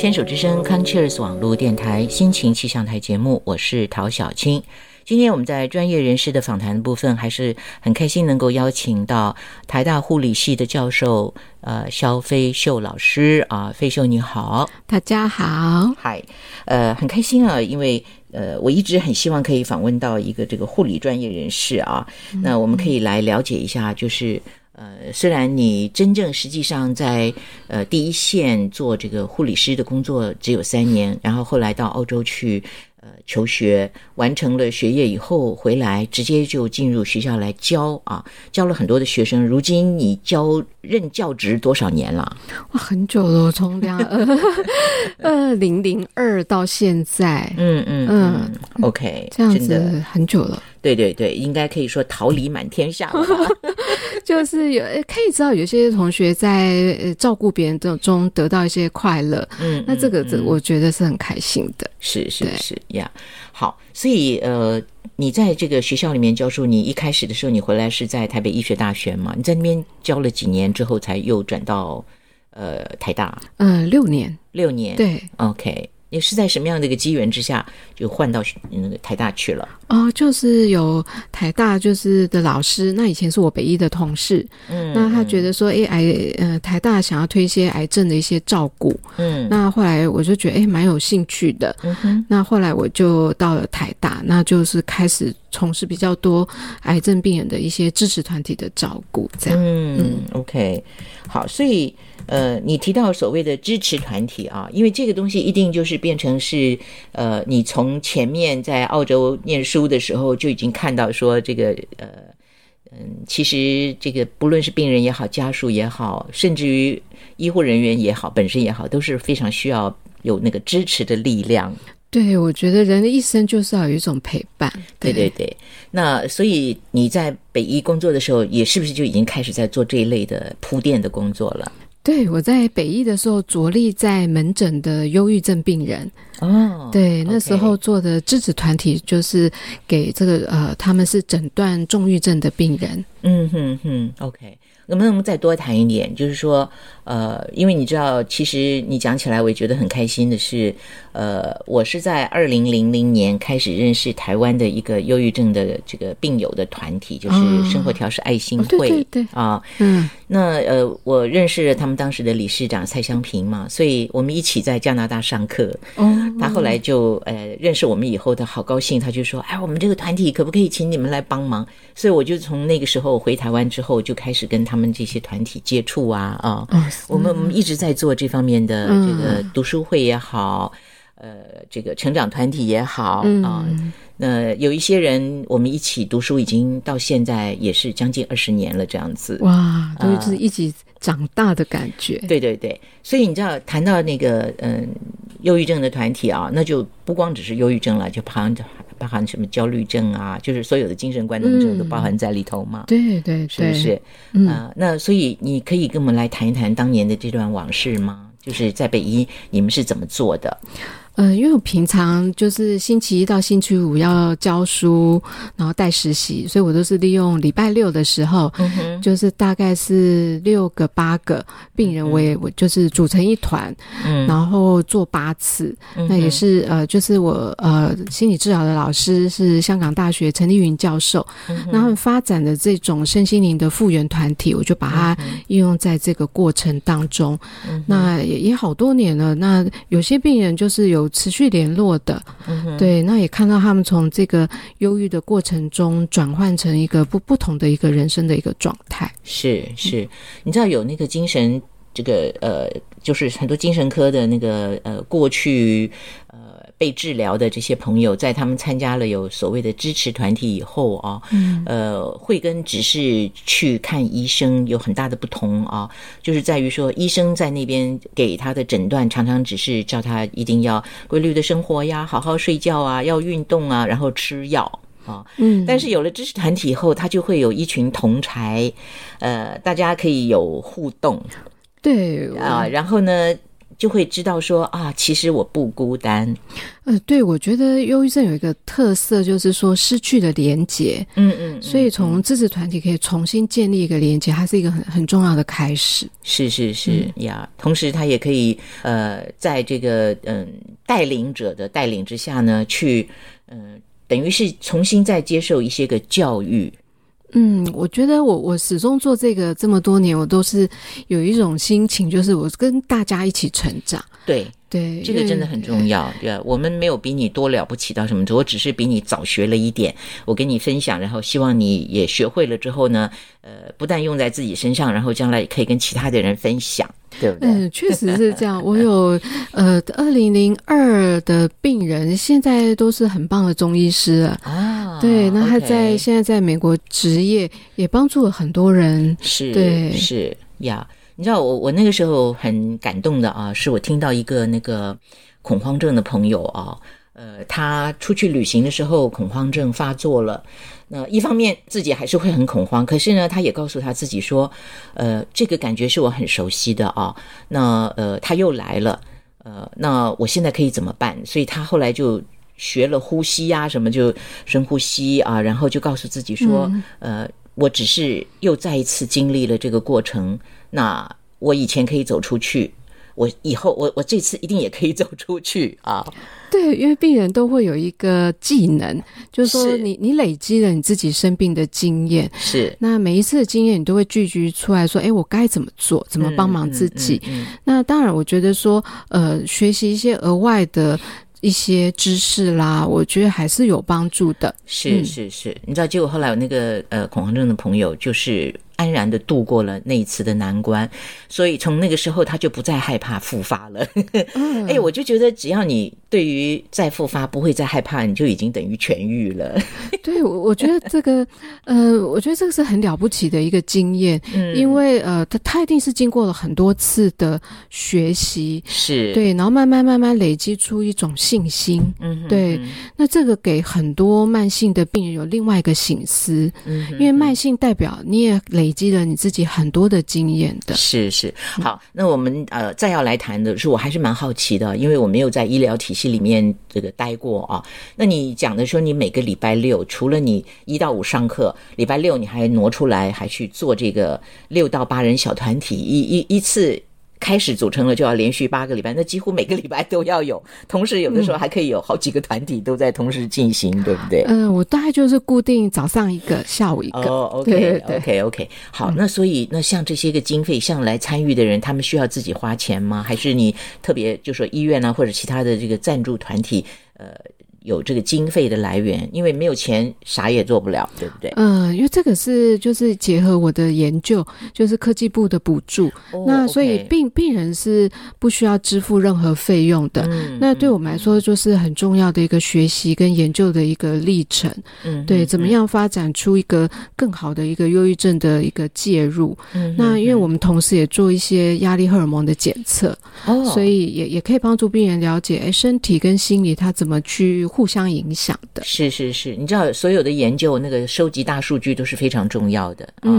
牵手之声 c o n c h e r s 网络电台心情气象台节目，我是陶小青。今天我们在专业人士的访谈部分，还是很开心能够邀请到台大护理系的教授，呃，肖飞秀老师啊，飞秀你好，大家好，嗨，呃，很开心啊，因为呃，我一直很希望可以访问到一个这个护理专业人士啊，那我们可以来了解一下，就是呃，虽然你真正实际上在呃第一线做这个护理师的工作只有三年，然后后来到澳洲去。呃，求学完成了学业以后回来，直接就进入学校来教啊，教了很多的学生。如今你教任教职多少年了？哇，很久了，从两 二零零二到现在。嗯嗯嗯，OK，这样子很久了。对对对，应该可以说桃李满天下了。就是有可以知道，有些同学在照顾别人的中得到一些快乐。嗯，那这个这我觉得是很开心的。是是是呀，好，所以呃，你在这个学校里面教书，你一开始的时候你回来是在台北医学大学嘛？你在那边教了几年之后，才又转到呃台大？嗯，六年，六年。对，OK。也是在什么样的一个机缘之下，就换到那个台大去了？哦，就是有台大就是的老师，那以前是我北医的同事，嗯，那他觉得说，哎，癌，呃，台大想要推一些癌症的一些照顾，嗯，那后来我就觉得，哎，蛮有兴趣的，嗯哼，那后来我就到了台大，那就是开始从事比较多癌症病人的一些支持团体的照顾，这样，嗯，OK，好，所以。呃，你提到所谓的支持团体啊，因为这个东西一定就是变成是，呃，你从前面在澳洲念书的时候就已经看到说这个，呃，嗯，其实这个不论是病人也好，家属也好，甚至于医护人员也好，本身也好，都是非常需要有那个支持的力量。对，我觉得人的一生就是要有一种陪伴。对对对，那所以你在北医工作的时候，也是不是就已经开始在做这一类的铺垫的工作了？对，我在北医的时候着力在门诊的忧郁症病人。哦，对，那时候做的支持团体就是给这个呃，他们是诊断重郁症的病人。嗯哼哼，OK。能不能再多谈一点？就是说，呃，因为你知道，其实你讲起来，我也觉得很开心的是，呃，我是在二零零零年开始认识台湾的一个忧郁症的这个病友的团体，就是生活调试爱心会，对对啊，嗯，那呃，我认识了他们当时的理事长蔡香平嘛，所以我们一起在加拿大上课。哦，他后来就呃认识我们以后，他好高兴，他就说：“哎，我们这个团体可不可以请你们来帮忙？”所以我就从那个时候回台湾之后，就开始跟他们。这些团体接触啊啊，我们我们一直在做这方面的这个读书会也好，呃，这个成长团体也好啊。那有一些人，我们一起读书，已经到现在也是将近二十年了，这样子。哇，都是一起长大的感觉。对对对，所以你知道，谈到那个嗯，忧郁症的团体啊，那就不光只是忧郁症了，就包含包含什么焦虑症啊，就是所有的精神官能症都包含在里头嘛。对对，是不是？啊，那所以你可以跟我们来谈一谈当年的这段往事吗？就是在北医，你们是怎么做的？嗯，因为我平常就是星期一到星期五要教书，然后带实习，所以我都是利用礼拜六的时候，就是大概是六个八个病人，我也我就是组成一团，然后做八次。那也是呃，就是我呃心理治疗的老师是香港大学陈丽云教授，然后发展的这种身心灵的复原团体，我就把它应用在这个过程当中。那也也好多年了，那有些病人就是有。持续联络的，对，那也看到他们从这个忧郁的过程中转换成一个不不同的一个人生的一个状态。是是，你知道有那个精神这个呃，就是很多精神科的那个呃过去呃。被治疗的这些朋友，在他们参加了有所谓的支持团体以后啊，呃，会跟只是去看医生有很大的不同啊，就是在于说，医生在那边给他的诊断，常常只是叫他一定要规律的生活呀，好好睡觉啊，要运动啊，然后吃药啊。嗯，但是有了知识团体以后，他就会有一群同才，呃，大家可以有互动，对啊，然后呢？就会知道说啊，其实我不孤单。呃，对，我觉得忧郁症有一个特色，就是说失去了连接。嗯嗯，所以从支持团体可以重新建立一个连接，它是一个很很重要的开始。是是是呀，同时他也可以呃，在这个嗯带领者的带领之下呢，去嗯，等于是重新再接受一些个教育。嗯，我觉得我我始终做这个这么多年，我都是有一种心情，就是我跟大家一起成长。对对，这个真的很重要。对啊，我们没有比你多了不起到什么，我只是比你早学了一点，我跟你分享，然后希望你也学会了之后呢，呃，不但用在自己身上，然后将来也可以跟其他的人分享，对不对？嗯，确实是这样。我有呃，二零零二的病人，现在都是很棒的中医师了啊。对，那他在现在在美国职业，也帮助了很多人。是，对，是呀。你知道我我那个时候很感动的啊，是我听到一个那个恐慌症的朋友啊，呃，他出去旅行的时候恐慌症发作了。那一方面自己还是会很恐慌，可是呢，他也告诉他自己说，呃，这个感觉是我很熟悉的啊。那呃，他又来了，呃，那我现在可以怎么办？所以他后来就学了呼吸呀，什么就深呼吸啊，然后就告诉自己说，呃，我只是又再一次经历了这个过程。那我以前可以走出去，我以后我我这次一定也可以走出去啊！对，因为病人都会有一个技能，就是说你你累积了你自己生病的经验，是那每一次的经验你都会聚集出来说，哎，我该怎么做，怎么帮忙自己？那当然，我觉得说，呃，学习一些额外的一些知识啦，我觉得还是有帮助的。是是是，你知道，结果后来我那个呃恐慌症的朋友就是。安然的度过了那一次的难关，所以从那个时候他就不再害怕复发了。哎，我就觉得只要你对于再复发不会再害怕，你就已经等于痊愈了。对，我我觉得这个，呃，我觉得这个是很了不起的一个经验，因为呃，他他一定是经过了很多次的学习，是对，然后慢慢慢慢累积出一种信心。嗯，对。那这个给很多慢性的病人有另外一个醒思，嗯，因为慢性代表你也累。累积了你自己很多的经验的，是是好。那我们呃再要来谈的是，我还是蛮好奇的，因为我没有在医疗体系里面这个待过啊。那你讲的说，你每个礼拜六除了你一到五上课，礼拜六你还挪出来，还去做这个六到八人小团体，一一一次。开始组成了就要连续八个礼拜，那几乎每个礼拜都要有，同时有的时候还可以有好几个团体都在同时进行，对不对？嗯，我大概就是固定早上一个，下午一个。哦，OK，OK，OK。好，那所以那像这些个经费，像来参与的人，他们需要自己花钱吗？还是你特别就说医院啊，或者其他的这个赞助团体，呃？有这个经费的来源，因为没有钱啥也做不了，对不对？嗯，因为这个是就是结合我的研究，就是科技部的补助，那所以病病人是不需要支付任何费用的。那对我们来说，就是很重要的一个学习跟研究的一个历程。嗯，对，怎么样发展出一个更好的一个忧郁症的一个介入？嗯，那因为我们同时也做一些压力荷尔蒙的检测，哦，所以也也可以帮助病人了解，哎，身体跟心理他怎么去。互相影响的是是是，你知道所有的研究那个收集大数据都是非常重要的啊。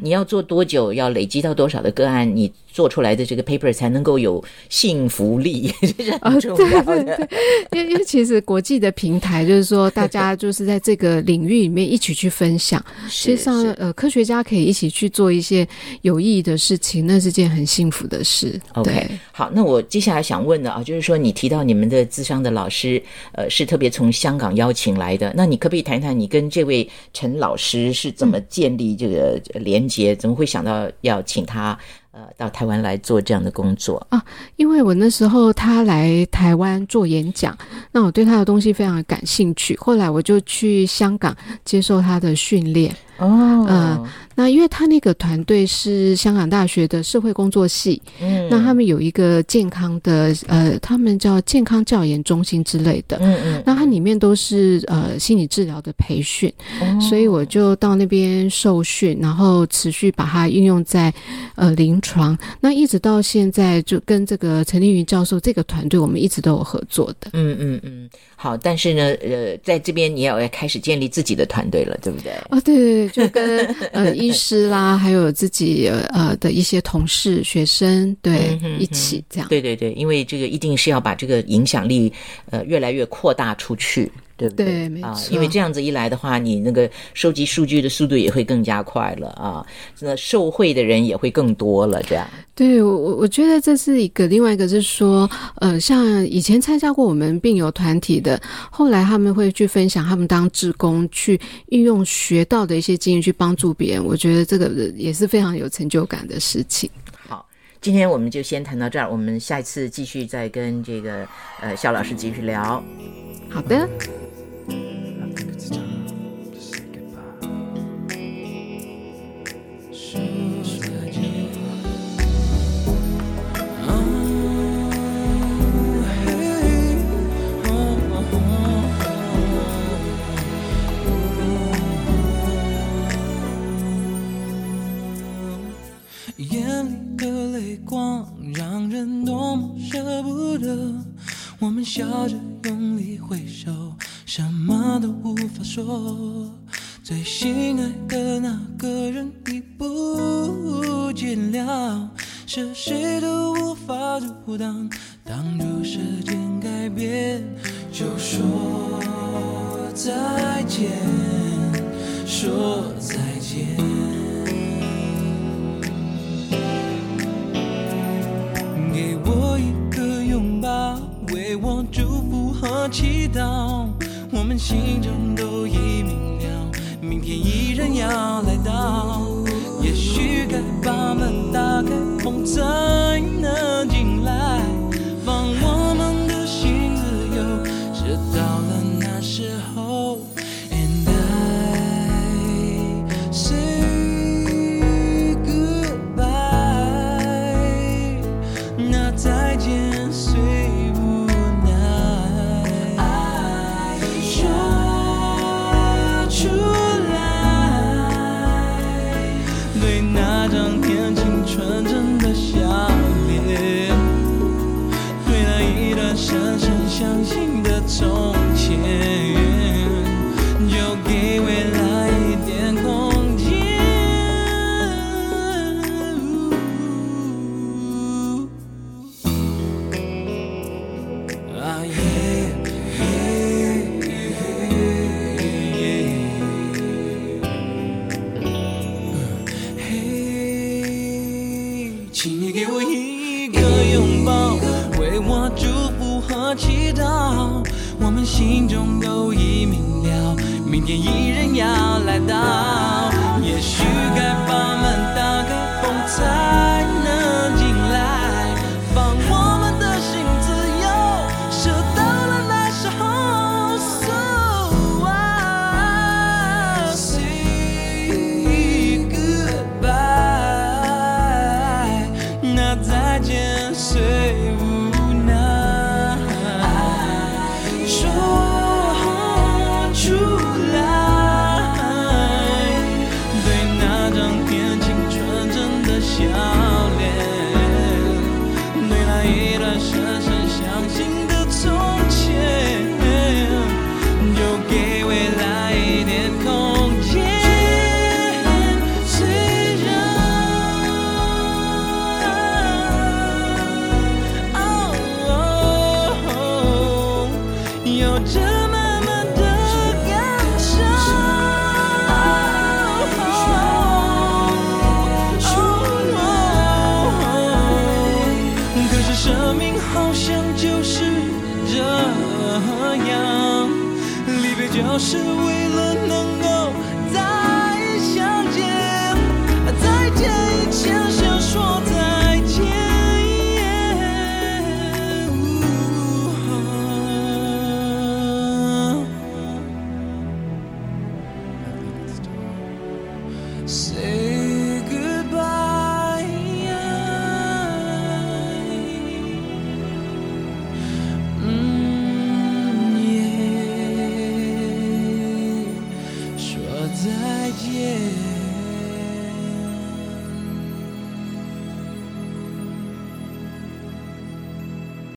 你要做多久，要累积到多少的个案，你做出来的这个 paper 才能够有幸福力，这是很重要的。因为因为其实国际的平台就是说，大家就是在这个领域里面一起去分享，实际上呃，科学家可以一起去做一些有意义的事情，那是件很幸福的事。OK，好，那我接下来想问的啊，就是说你提到你们的智商的老师，呃，是特。别从香港邀请来的，那你可不可以谈谈你跟这位陈老师是怎么建立这个连接？怎么会想到要请他呃到台湾来做这样的工作。啊？因为我那时候他来台湾做演讲，那我对他的东西非常感兴趣，后来我就去香港接受他的训练。哦，嗯。那因为他那个团队是香港大学的社会工作系，嗯，那他们有一个健康的呃，他们叫健康教研中心之类的，嗯嗯，那它里面都是呃心理治疗的培训，所以我就到那边受训，然后持续把它运用在呃临床，那一直到现在就跟这个陈立云教授这个团队，我们一直都有合作的，嗯嗯嗯，好，但是呢，呃，在这边你也要开始建立自己的团队了，对不对？啊，对对就跟呃医师啦，还有自己呃的一些同事、学生，对，一起这样。对对对，因为这个一定是要把这个影响力呃越来越扩大出去。对不对？啊，因为这样子一来的话，你那个收集数据的速度也会更加快了啊，那受贿的人也会更多了。这样，对我我觉得这是一个，另外一个是说，呃，像以前参加过我们病友团体的，后来他们会去分享他们当志工去运用学到的一些经验去帮助别人，我觉得这个也是非常有成就感的事情。好，今天我们就先谈到这儿，我们下一次继续再跟这个呃肖老师继续聊。好的。笑着用力挥手，什么都无法说。最心爱的那个人已不见了，是谁都无法阻挡。挡住时间改变，就说再见，说再见。心中都已明了，明天依然要来到。也许该把门打开，风走